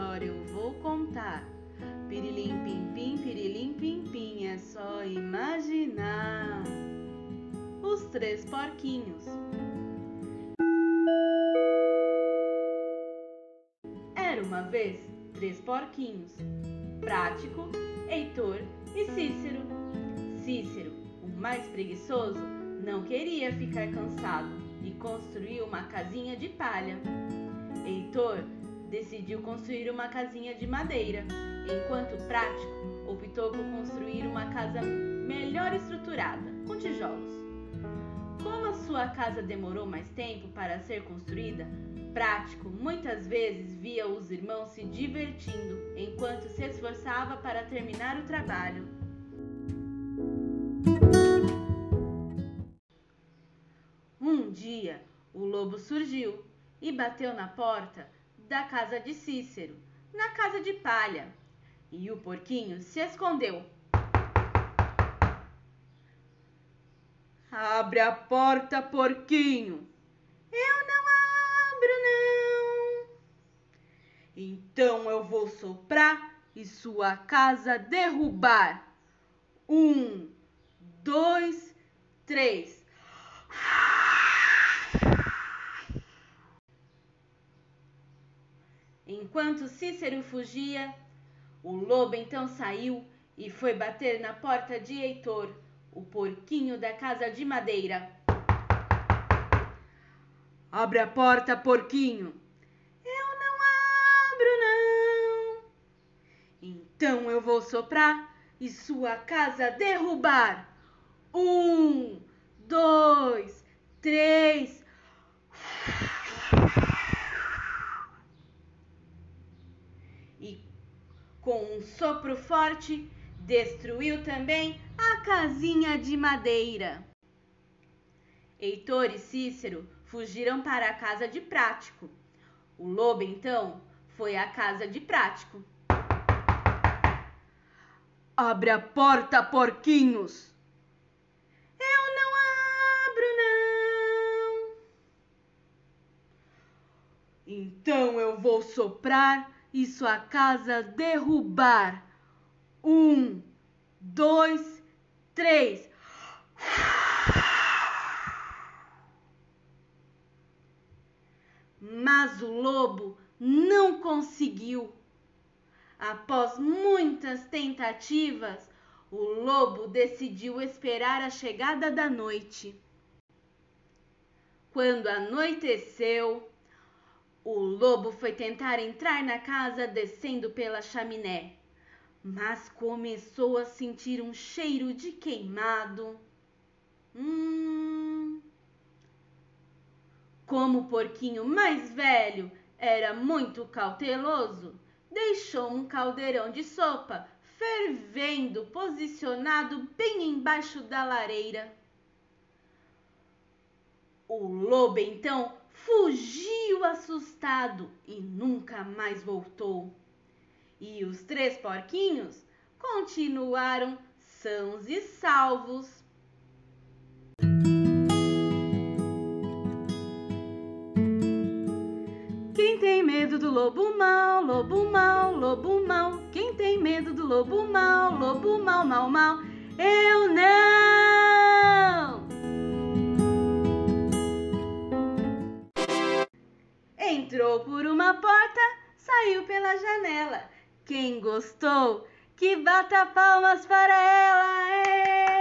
história eu vou contar. Pirilim pim pim, pirilim pim pim, é só imaginar. Os três porquinhos. Era uma vez três porquinhos: Prático, Heitor e Cícero. Cícero, o mais preguiçoso, não queria ficar cansado e construiu uma casinha de palha. Heitor decidiu construir uma casinha de madeira, enquanto Prático optou por construir uma casa melhor estruturada, com tijolos. Como a sua casa demorou mais tempo para ser construída, Prático muitas vezes via os irmãos se divertindo enquanto se esforçava para terminar o trabalho. Um dia, o lobo surgiu e bateu na porta da casa de Cícero, na casa de palha, e o porquinho se escondeu. Abre a porta, porquinho. Eu não abro, não. Então eu vou soprar e sua casa derrubar. Um, dois, três. Enquanto Cícero fugia, o lobo então saiu e foi bater na porta de Heitor, o porquinho da casa de madeira. Abre a porta, porquinho. Eu não abro, não. Então eu vou soprar e sua casa derrubar. Um, dois, três. E com um sopro forte, destruiu também a casinha de madeira. Heitor e Cícero fugiram para a casa de Prático. O lobo, então, foi à casa de Prático. Abre a porta, porquinhos! Eu não abro, não! Então eu vou soprar e sua casa derrubar. Um, dois, três. Mas o lobo não conseguiu. Após muitas tentativas, o lobo decidiu esperar a chegada da noite. Quando anoiteceu, o lobo foi tentar entrar na casa descendo pela chaminé, mas começou a sentir um cheiro de queimado. Hum. Como o porquinho mais velho era muito cauteloso, deixou um caldeirão de sopa fervendo, posicionado bem embaixo da lareira. O lobo então fugiu assustado e nunca mais voltou. E os três porquinhos continuaram sãos e salvos. Quem tem medo do lobo mau, lobo mau, lobo mau? Quem tem medo do lobo mau, lobo mau, mau, mau? Eu não! Entrou por uma porta, saiu pela janela. Quem gostou, que bata palmas para ela!